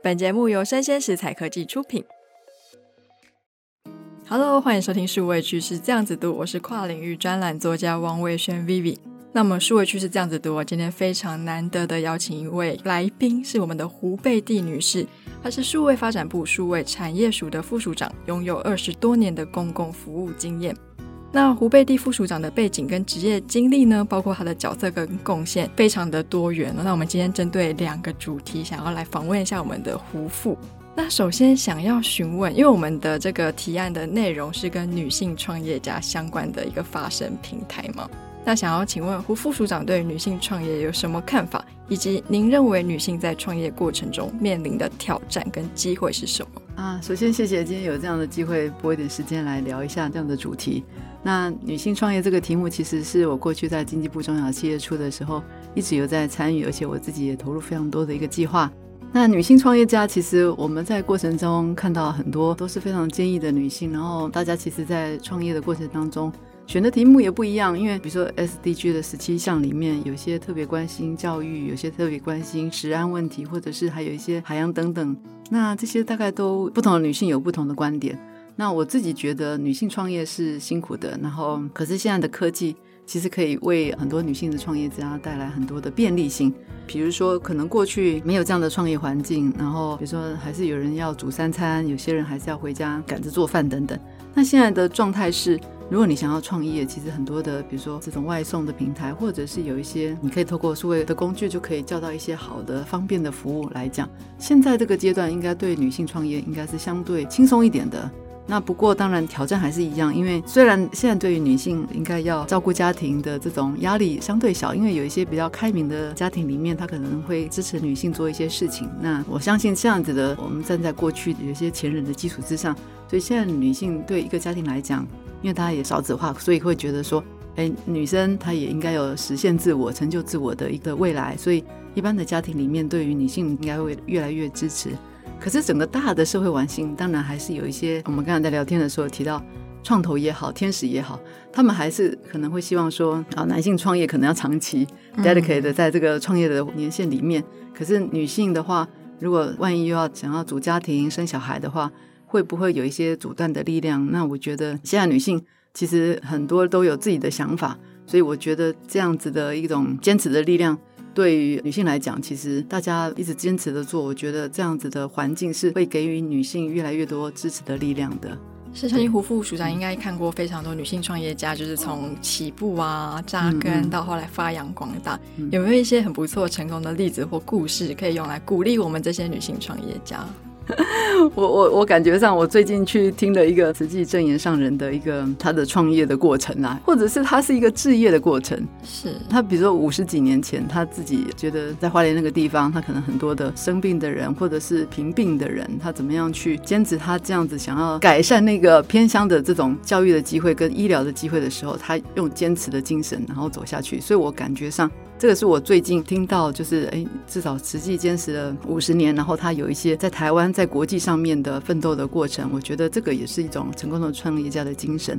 本节目由生鲜食材科技出品。Hello，欢迎收听数位趋势这样子读，我是跨领域专栏作家王维轩 Vivi。那么数位趋势这样子读，我今天非常难得的邀请一位来宾，是我们的胡贝蒂女士，她是数位发展部数位产业署的副署长，拥有二十多年的公共服务经验。那胡贝蒂副署长的背景跟职业经历呢，包括他的角色跟贡献，非常的多元。那我们今天针对两个主题，想要来访问一下我们的胡副。那首先想要询问，因为我们的这个提案的内容是跟女性创业家相关的一个发声平台嘛。那想要请问胡副署长对女性创业有什么看法，以及您认为女性在创业过程中面临的挑战跟机会是什么？啊，首先谢谢今天有这样的机会拨一点时间来聊一下这样的主题。那女性创业这个题目，其实是我过去在经济部中小企业处的时候一直有在参与，而且我自己也投入非常多的一个计划。那女性创业家，其实我们在过程中看到很多都是非常坚毅的女性，然后大家其实，在创业的过程当中选的题目也不一样，因为比如说 SDG 的十七项里面，有些特别关心教育，有些特别关心食安问题，或者是还有一些海洋等等。那这些大概都不同的女性有不同的观点。那我自己觉得女性创业是辛苦的，然后可是现在的科技其实可以为很多女性的创业家带来很多的便利性。比如说，可能过去没有这样的创业环境，然后比如说还是有人要煮三餐，有些人还是要回家赶着做饭等等。那现在的状态是，如果你想要创业，其实很多的，比如说这种外送的平台，或者是有一些你可以透过数位的工具就可以叫到一些好的、方便的服务来讲，现在这个阶段应该对女性创业应该是相对轻松一点的。那不过当然挑战还是一样，因为虽然现在对于女性应该要照顾家庭的这种压力相对小，因为有一些比较开明的家庭里面，他可能会支持女性做一些事情。那我相信这样子的，我们站在过去有些前人的基础之上，所以现在女性对一个家庭来讲，因为她也少子化，所以会觉得说，哎，女生她也应该有实现自我、成就自我的一个未来。所以一般的家庭里面，对于女性应该会越来越支持。可是整个大的社会环境，当然还是有一些。我们刚才在聊天的时候提到，创投也好，天使也好，他们还是可能会希望说，啊，男性创业可能要长期 dedicate 在这个创业的年限里面。可是女性的话，如果万一又要想要组家庭、生小孩的话，会不会有一些阻断的力量？那我觉得现在女性其实很多都有自己的想法，所以我觉得这样子的一种坚持的力量。对于女性来讲，其实大家一直坚持的做，我觉得这样子的环境是会给予女性越来越多支持的力量的。是，相信胡副署长应该看过非常多女性创业家，就是从起步啊、扎根到后来发扬光大，嗯嗯、有没有一些很不错成功的例子或故事可以用来鼓励我们这些女性创业家？我我我感觉上，我最近去听了一个慈济证言上人的一个他的创业的过程啊，或者是他是一个置业的过程。是他比如说五十几年前，他自己觉得在花莲那个地方，他可能很多的生病的人，或者是贫病的人，他怎么样去坚持他这样子想要改善那个偏乡的这种教育的机会跟医疗的机会的时候，他用坚持的精神然后走下去。所以我感觉上。这个是我最近听到，就是哎，至少实际坚持了五十年，然后他有一些在台湾、在国际上面的奋斗的过程。我觉得这个也是一种成功的创业家的精神。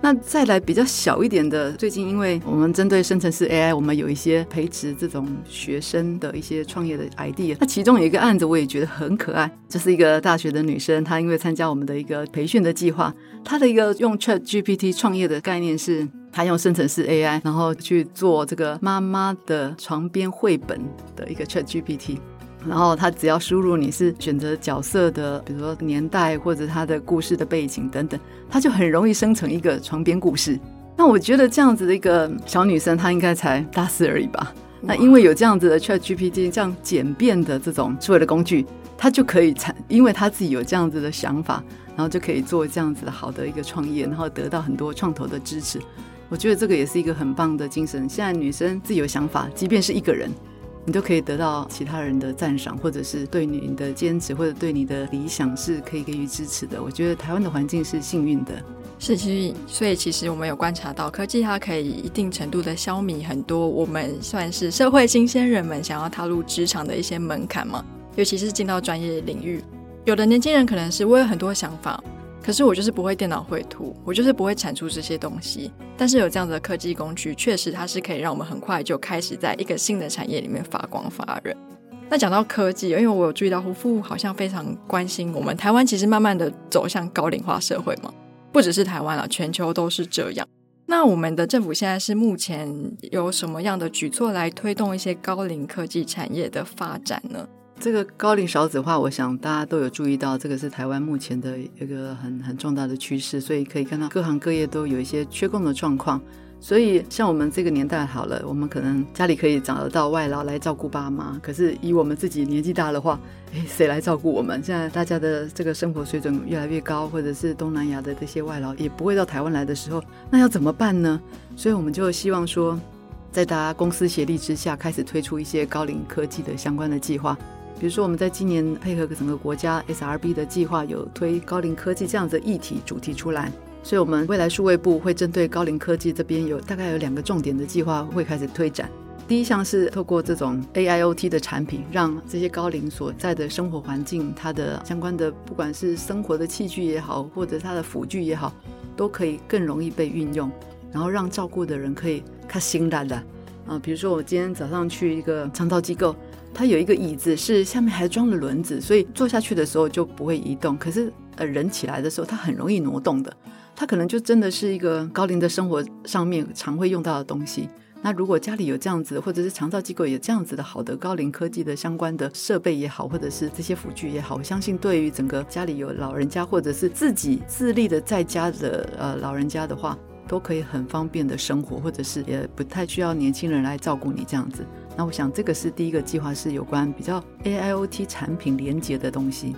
那再来比较小一点的，最近因为我们针对生成式 AI，我们有一些培植这种学生的一些创业的 idea。那其中有一个案子，我也觉得很可爱，就是一个大学的女生，她因为参加我们的一个培训的计划，她的一个用 ChatGPT 创业的概念是。她用生成式 AI，然后去做这个妈妈的床边绘本的一个 ChatGPT，然后他只要输入你是选择角色的，比如说年代或者他的故事的背景等等，他就很容易生成一个床边故事。那我觉得这样子的一个小女生，她应该才大四而已吧？那因为有这样子的 ChatGPT 这样简便的这种所谓的工具，她就可以产，因为她自己有这样子的想法，然后就可以做这样子的好的一个创业，然后得到很多创投的支持。我觉得这个也是一个很棒的精神。现在女生自己有想法，即便是一个人，你都可以得到其他人的赞赏，或者是对你的坚持或者对你的理想是可以给予支持的。我觉得台湾的环境是幸运的。是，其实所以其实我们有观察到，科技它可以一定程度的消弭很多我们算是社会新鲜人们想要踏入职场的一些门槛嘛，尤其是进到专业领域。有的年轻人可能是我有很多想法，可是我就是不会电脑绘图，我就是不会产出这些东西。但是有这样子的科技工具，确实它是可以让我们很快就开始在一个新的产业里面发光发热。那讲到科技，因为我有注意到胡副好像非常关心我们台湾，其实慢慢的走向高龄化社会嘛。不只是台湾了，全球都是这样。那我们的政府现在是目前有什么样的举措来推动一些高龄科技产业的发展呢？这个高龄少子化，我想大家都有注意到，这个是台湾目前的一个很很重大的趋势，所以可以看到各行各业都有一些缺工的状况。所以，像我们这个年代好了，我们可能家里可以找得到外劳来照顾爸妈。可是，以我们自己年纪大的话，哎，谁来照顾我们？现在大家的这个生活水准越来越高，或者是东南亚的这些外劳也不会到台湾来的时候，那要怎么办呢？所以，我们就希望说，在大家公私协力之下，开始推出一些高龄科技的相关的计划。比如说，我们在今年配合整个国家 SRB 的计划，有推高龄科技这样子的议题主题出来。所以，我们未来数位部会针对高龄科技这边有大概有两个重点的计划会开始推展。第一项是透过这种 AIoT 的产品，让这些高龄所在的生活环境，它的相关的不管是生活的器具也好，或者它的辅具也好，都可以更容易被运用，然后让照顾的人可以看心淡的啊。比如说，我今天早上去一个长照机构，它有一个椅子是下面还装了轮子，所以坐下去的时候就不会移动，可是呃人起来的时候，它很容易挪动的。它可能就真的是一个高龄的生活上面常会用到的东西。那如果家里有这样子，或者是长照机构有这样子的好的高龄科技的相关的设备也好，或者是这些辅具也好，我相信对于整个家里有老人家或者是自己自立的在家的呃老人家的话，都可以很方便的生活，或者是也不太需要年轻人来照顾你这样子。那我想这个是第一个计划，是有关比较 AIoT 产品连接的东西。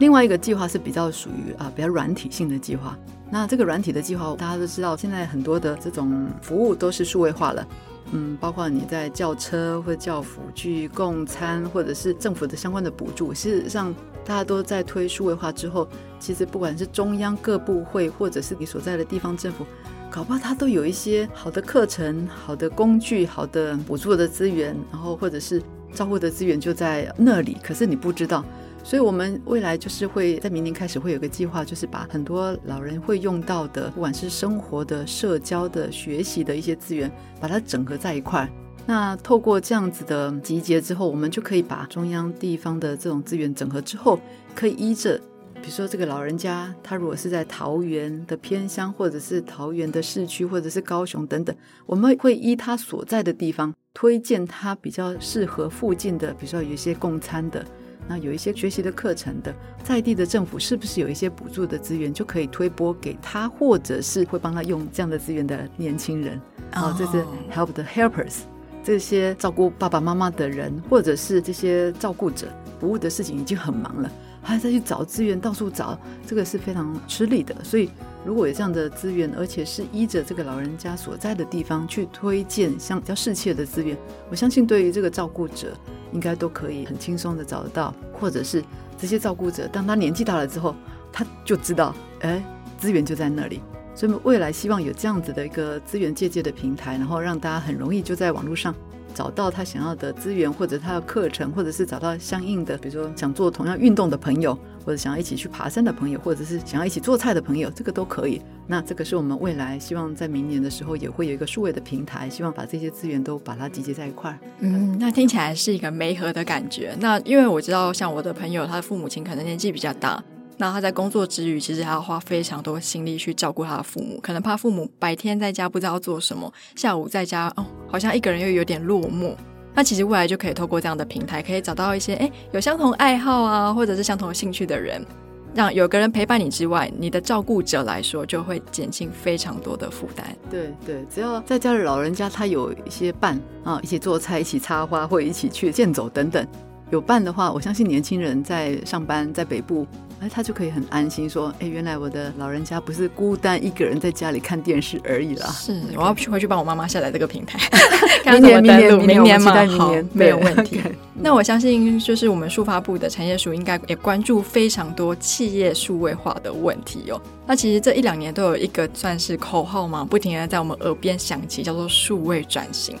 另外一个计划是比较属于啊比较软体性的计划。那这个软体的计划，大家都知道，现在很多的这种服务都是数位化了，嗯，包括你在叫车或叫辅具、供餐，或者是政府的相关的补助。事实上，大家都在推数位化之后，其实不管是中央各部会，或者是你所在的地方政府，搞不好它都有一些好的课程、好的工具、好的补助的资源，然后或者是照顾的资源就在那里，可是你不知道。所以，我们未来就是会在明年开始会有个计划，就是把很多老人会用到的，不管是生活的、社交的、学习的一些资源，把它整合在一块。那透过这样子的集结之后，我们就可以把中央、地方的这种资源整合之后，可以依着，比如说这个老人家，他如果是在桃园的偏乡，或者是桃园的市区，或者是高雄等等，我们会依他所在的地方，推荐他比较适合附近的，比如说有一些供餐的。那有一些学习的课程的，在地的政府是不是有一些补助的资源，就可以推拨给他，或者是会帮他用这样的资源的年轻人啊，oh. 这是 help the helpers，这些照顾爸爸妈妈的人，或者是这些照顾者，服务的事情已经很忙了，还再去找资源，到处找，这个是非常吃力的。所以如果有这样的资源，而且是依着这个老人家所在的地方去推荐，像比较适切的资源，我相信对于这个照顾者。应该都可以很轻松的找得到，或者是这些照顾者，当他年纪大了之后，他就知道，哎，资源就在那里。所以未来希望有这样子的一个资源借鉴的平台，然后让大家很容易就在网络上找到他想要的资源，或者他的课程，或者是找到相应的，比如说想做同样运动的朋友，或者想要一起去爬山的朋友，或者是想要一起做菜的朋友，这个都可以。那这个是我们未来希望在明年的时候也会有一个数位的平台，希望把这些资源都把它集结在一块儿。嗯，那听起来是一个媒合的感觉。那因为我知道，像我的朋友，他的父母亲可能年纪比较大，那他在工作之余，其实还要花非常多心力去照顾他的父母，可能怕父母白天在家不知道做什么，下午在家哦，好像一个人又有点落寞。那其实未来就可以透过这样的平台，可以找到一些诶有相同爱好啊，或者是相同兴趣的人。让有个人陪伴你之外，你的照顾者来说就会减轻非常多的负担。对对，只要在家的老人家他有一些伴啊，一起做菜、一起插花，或者一起去健走等等，有伴的话，我相信年轻人在上班在北部哎，他就可以很安心说，哎，原来我的老人家不是孤单一个人在家里看电视而已啦。是，我要去回去帮我妈妈下载这个平台。明年，明年，明年嘛，明年好，没有问题。那我相信，就是我们数发部的产业署应该也关注非常多企业数位化的问题哦。那其实这一两年都有一个算是口号嘛，不停的在我们耳边响起，叫做数位转型。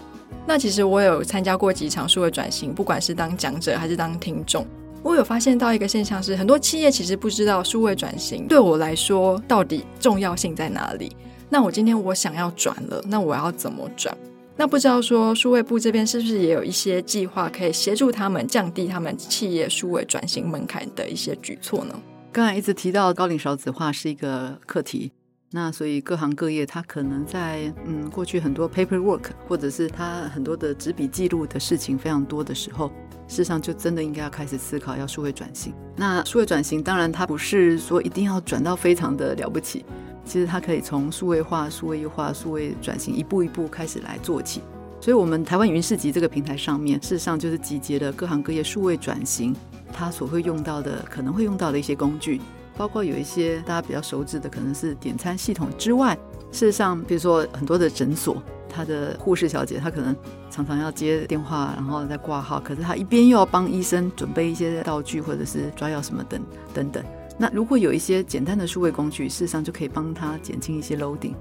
那其实我有参加过几场数位转型，不管是当讲者还是当听众，我有发现到一个现象是，很多企业其实不知道数位转型对我来说到底重要性在哪里。那我今天我想要转了，那我要怎么转？那不知道说数位部这边是不是也有一些计划可以协助他们降低他们企业数位转型门槛的一些举措呢？刚才一直提到高龄少子化是一个课题，那所以各行各业它可能在嗯过去很多 paperwork 或者是它很多的纸笔记录的事情非常多的时候，事实上就真的应该要开始思考要数位转型。那数位转型当然它不是说一定要转到非常的了不起。其实它可以从数位化、数位优化、数位转型一步一步开始来做起，所以，我们台湾云市集这个平台上面，事实上就是集结了各行各业数位转型它所会用到的、可能会用到的一些工具，包括有一些大家比较熟知的，可能是点餐系统之外，事实上，比如说很多的诊所，他的护士小姐她可能常常要接电话，然后再挂号，可是她一边又要帮医生准备一些道具或者是抓药什么等等等。那如果有一些简单的数位工具，事实上就可以帮他减轻一些 loading，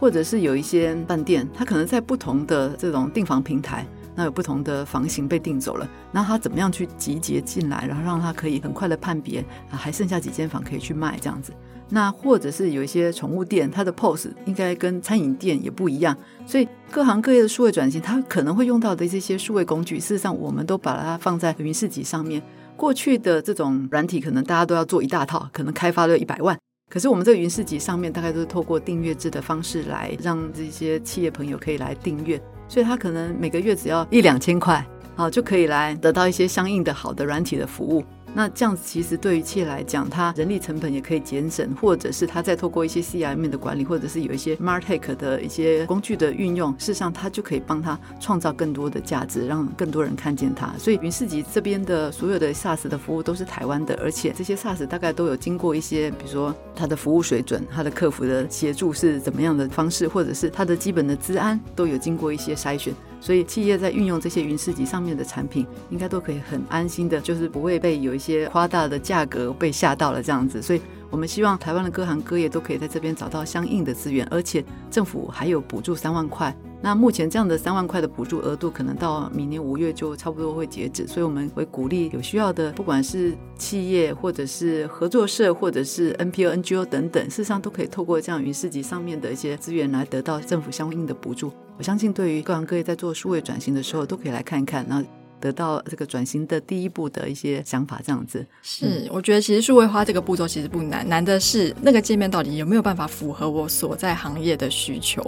或者是有一些饭店，他可能在不同的这种订房平台，那有不同的房型被订走了，那他怎么样去集结进来，然后让他可以很快的判别，啊，还剩下几间房可以去卖这样子。那或者是有一些宠物店，它的 POS 应该跟餐饮店也不一样，所以各行各业的数位转型，它可能会用到的这些数位工具，事实上我们都把它放在云市集上面。过去的这种软体，可能大家都要做一大套，可能开发了一百万。可是我们这个云市集上面，大概都是透过订阅制的方式来让这些企业朋友可以来订阅，所以他可能每个月只要一两千块，好，就可以来得到一些相应的好的软体的服务。那这样子其实对于企业来讲，它人力成本也可以节省，或者是它再透过一些 CRM 的管理，或者是有一些 MarTech 的一些工具的运用，事实上它就可以帮它创造更多的价值，让更多人看见它。所以云市集这边的所有的 SaaS 的服务都是台湾的，而且这些 SaaS 大概都有经过一些，比如说它的服务水准、它的客服的协助是怎么样的方式，或者是它的基本的资安都有经过一些筛选。所以企业在运用这些云市集上面的产品，应该都可以很安心的，就是不会被有一些夸大的价格被吓到了这样子。所以我们希望台湾的各行各业都可以在这边找到相应的资源，而且政府还有补助三万块。那目前这样的三万块的补助额度，可能到明年五月就差不多会截止，所以我们会鼓励有需要的，不管是企业或者是合作社，或者是 NPO、NGO 等等，事实上都可以透过这样云市集上面的一些资源来得到政府相应的补助。我相信，对于各行各业在做数位转型的时候，都可以来看一看，然后得到这个转型的第一步的一些想法，这样子。是，我觉得其实数位化这个步骤其实不难，难的是那个界面到底有没有办法符合我所在行业的需求。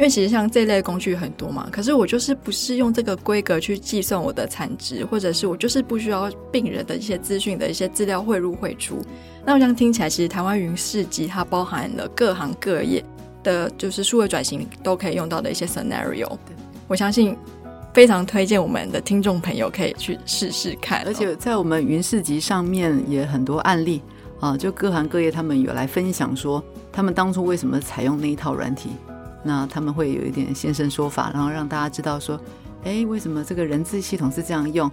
因为其实像这类工具很多嘛，可是我就是不是用这个规格去计算我的产值，或者是我就是不需要病人的一些资讯的一些资料汇入汇出。那我这样听起来，其实台湾云市集它包含了各行各业的，就是数位转型都可以用到的一些 scenario。我相信非常推荐我们的听众朋友可以去试试看。而且在我们云市集上面也很多案例啊，就各行各业他们有来分享说，他们当初为什么采用那一套软体。那他们会有一点现身说法，然后让大家知道说，哎，为什么这个人资系统是这样用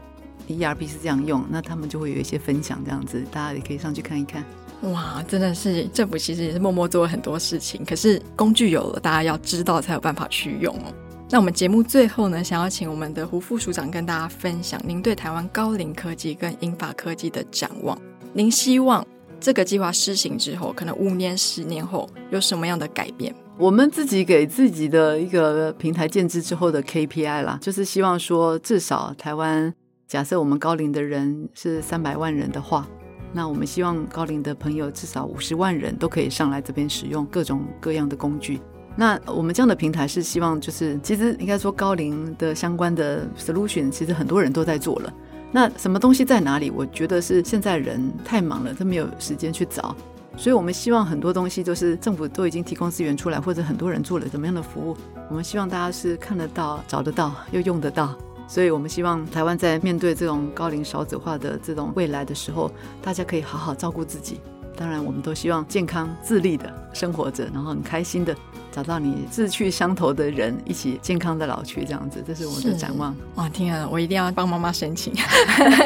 ，ERP 是这样用？那他们就会有一些分享，这样子，大家也可以上去看一看。哇，真的是政府其实也是默默做了很多事情，可是工具有了，大家要知道才有办法去用哦。那我们节目最后呢，想要请我们的胡副署长跟大家分享您对台湾高龄科技跟英法科技的展望。您希望这个计划施行之后，可能五年、十年后有什么样的改变？我们自己给自己的一个平台建置之后的 KPI 啦，就是希望说，至少台湾假设我们高龄的人是三百万人的话，那我们希望高龄的朋友至少五十万人都可以上来这边使用各种各样的工具。那我们这样的平台是希望，就是其实应该说高龄的相关的 solution，其实很多人都在做了。那什么东西在哪里？我觉得是现在人太忙了，都没有时间去找。所以，我们希望很多东西都是政府都已经提供资源出来，或者很多人做了怎么样的服务，我们希望大家是看得到、找得到又用得到。所以我们希望台湾在面对这种高龄少子化的这种未来的时候，大家可以好好照顾自己。当然，我们都希望健康自立的生活着，然后很开心的找到你志趣相投的人，一起健康的老去，这样子，这是我们的展望。哇，天啊，我一定要帮妈妈申请。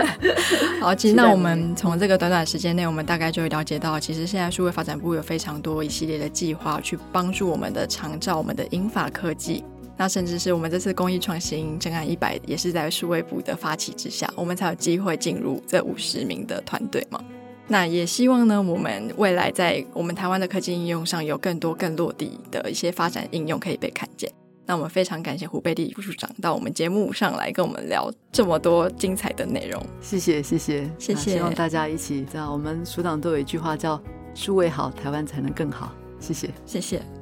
好，其实那我们从这个短短时间内，我们大概就会了解到，其实现在数位发展部有非常多一系列的计划，去帮助我们的长照、我们的英法科技。那甚至是我们这次公益创新真爱一百，也是在数位部的发起之下，我们才有机会进入这五十名的团队嘛。那也希望呢，我们未来在我们台湾的科技应用上有更多更落地的一些发展应用可以被看见。那我们非常感谢胡贝蒂副署长到我们节目上来跟我们聊这么多精彩的内容。谢谢谢谢谢谢，希望大家一起知道，我们署长都有一句话叫“数位好，台湾才能更好”。谢谢谢谢。